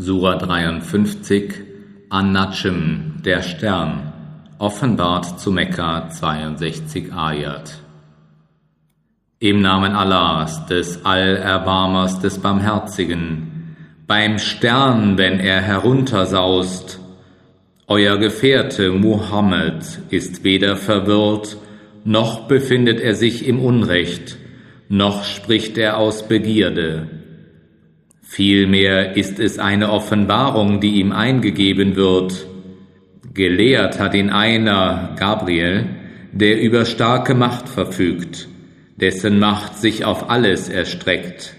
Sura 53 An-Najm, der Stern, offenbart zu Mekka 62 Ayat. Im Namen Allahs, des Allerbarmers, des Barmherzigen, beim Stern, wenn er heruntersaust, euer Gefährte Muhammad ist weder verwirrt, noch befindet er sich im Unrecht, noch spricht er aus Begierde Vielmehr ist es eine Offenbarung, die ihm eingegeben wird. Gelehrt hat ihn einer, Gabriel, der über starke Macht verfügt, dessen Macht sich auf alles erstreckt.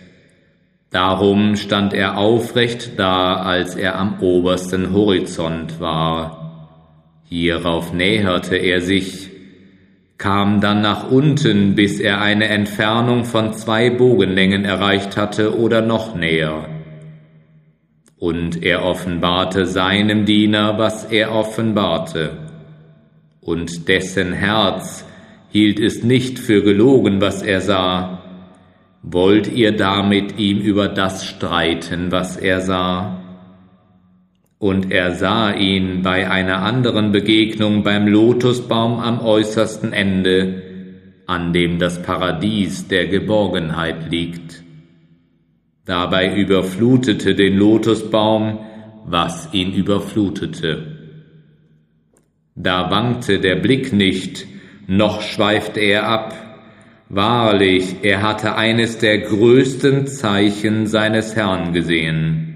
Darum stand er aufrecht da, als er am obersten Horizont war. Hierauf näherte er sich, kam dann nach unten, bis er eine Entfernung von zwei Bogenlängen erreicht hatte oder noch näher. Und er offenbarte seinem Diener, was er offenbarte. Und dessen Herz hielt es nicht für gelogen, was er sah. Wollt ihr damit ihm über das streiten, was er sah? Und er sah ihn bei einer anderen Begegnung beim Lotusbaum am äußersten Ende, an dem das Paradies der Geborgenheit liegt. Dabei überflutete den Lotusbaum, was ihn überflutete. Da wankte der Blick nicht, noch schweifte er ab. Wahrlich, er hatte eines der größten Zeichen seines Herrn gesehen.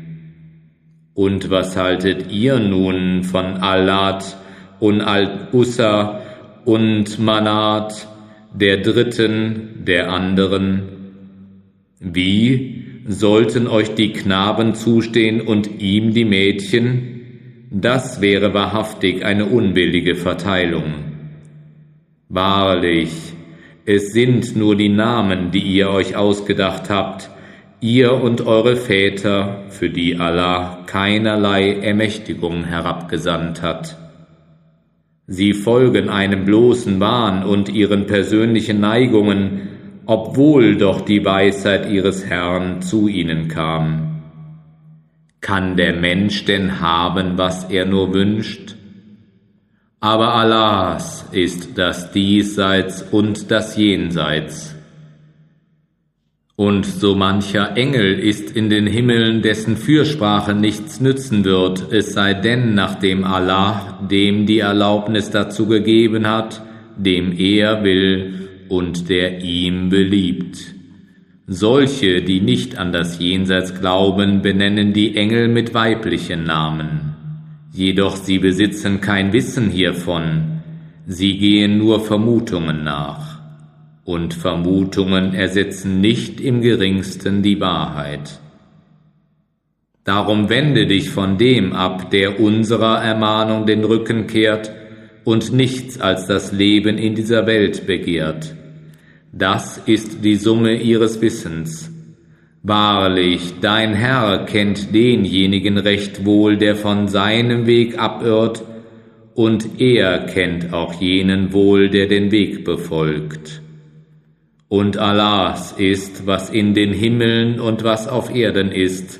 Und was haltet ihr nun von Allat und Al-Ussa und Manat, der dritten, der anderen? Wie sollten euch die Knaben zustehen und ihm die Mädchen? Das wäre wahrhaftig eine unbillige Verteilung. Wahrlich, es sind nur die Namen, die ihr euch ausgedacht habt, ihr und eure Väter, für die Allah keinerlei Ermächtigung herabgesandt hat. Sie folgen einem bloßen Wahn und ihren persönlichen Neigungen, obwohl doch die Weisheit ihres Herrn zu ihnen kam. Kann der Mensch denn haben, was er nur wünscht? Aber Allahs ist das Diesseits und das Jenseits. Und so mancher Engel ist in den Himmeln, dessen Fürsprache nichts nützen wird, es sei denn, nachdem Allah dem die Erlaubnis dazu gegeben hat, dem er will und der ihm beliebt. Solche, die nicht an das Jenseits glauben, benennen die Engel mit weiblichen Namen. Jedoch sie besitzen kein Wissen hiervon, sie gehen nur Vermutungen nach und Vermutungen ersetzen nicht im geringsten die Wahrheit. Darum wende dich von dem ab, der unserer Ermahnung den Rücken kehrt und nichts als das Leben in dieser Welt begehrt. Das ist die Summe ihres Wissens. Wahrlich, dein Herr kennt denjenigen recht wohl, der von seinem Weg abirrt, und er kennt auch jenen wohl, der den Weg befolgt. Und Allahs ist, was in den Himmeln und was auf Erden ist,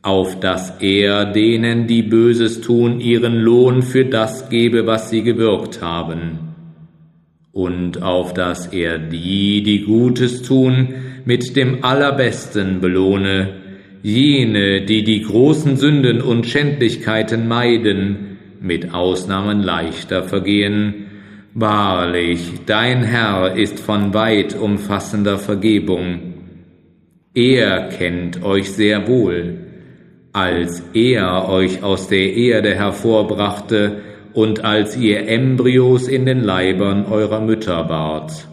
auf dass er denen, die Böses tun, ihren Lohn für das gebe, was sie gewirkt haben, und auf dass er die, die Gutes tun, mit dem Allerbesten belohne, jene, die die großen Sünden und Schändlichkeiten meiden, mit Ausnahmen leichter vergehen, Wahrlich, dein Herr ist von weit umfassender Vergebung. Er kennt euch sehr wohl, als er euch aus der Erde hervorbrachte und als ihr Embryos in den Leibern eurer Mütter wart.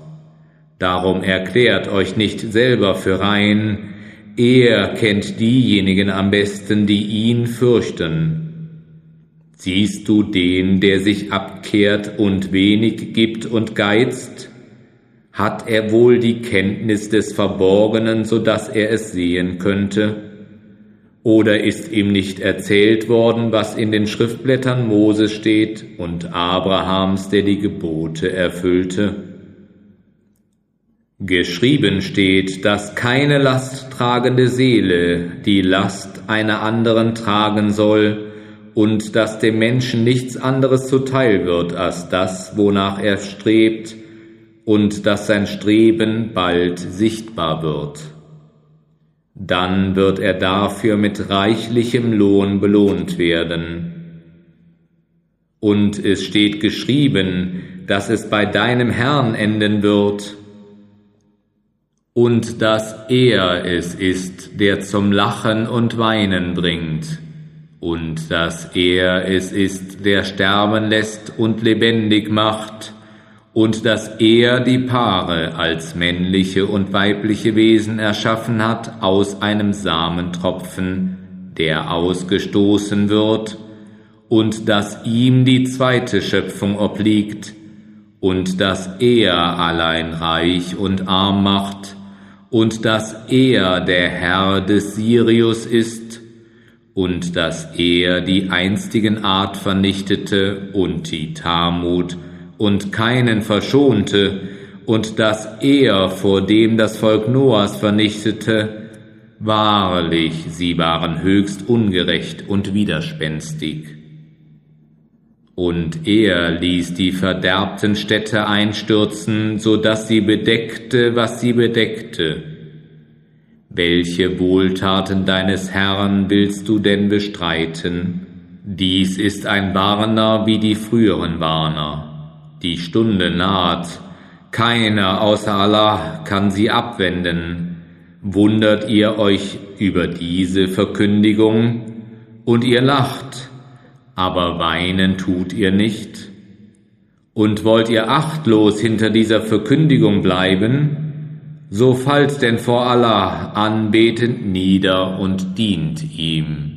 Darum erklärt euch nicht selber für rein, er kennt diejenigen am besten, die ihn fürchten. Siehst du den, der sich abkehrt und wenig gibt und geizt? Hat er wohl die Kenntnis des Verborgenen, so dass er es sehen könnte? Oder ist ihm nicht erzählt worden, was in den Schriftblättern Moses steht und Abrahams, der die Gebote erfüllte? Geschrieben steht, dass keine lasttragende Seele die Last einer anderen tragen soll und dass dem Menschen nichts anderes zuteil wird als das, wonach er strebt und dass sein Streben bald sichtbar wird. Dann wird er dafür mit reichlichem Lohn belohnt werden. Und es steht geschrieben, dass es bei deinem Herrn enden wird, und dass er es ist, der zum Lachen und Weinen bringt, und dass er es ist, der sterben lässt und lebendig macht, und dass er die Paare als männliche und weibliche Wesen erschaffen hat aus einem Samentropfen, der ausgestoßen wird, und dass ihm die zweite Schöpfung obliegt, und dass er allein reich und arm macht, und dass er der Herr des Sirius ist, und dass er die einstigen Art vernichtete und die Talmud und keinen verschonte, und dass er, vor dem das Volk Noahs vernichtete, wahrlich, sie waren höchst ungerecht und widerspenstig. Und er ließ die verderbten Städte einstürzen, so dass sie bedeckte, was sie bedeckte. Welche Wohltaten deines Herrn willst du denn bestreiten? Dies ist ein Warner wie die früheren Warner. Die Stunde naht, keiner außer Allah kann sie abwenden. Wundert ihr euch über diese Verkündigung? Und ihr lacht, aber weinen tut ihr nicht? Und wollt ihr achtlos hinter dieser Verkündigung bleiben? So fallt denn vor Allah anbetend nieder und dient ihm.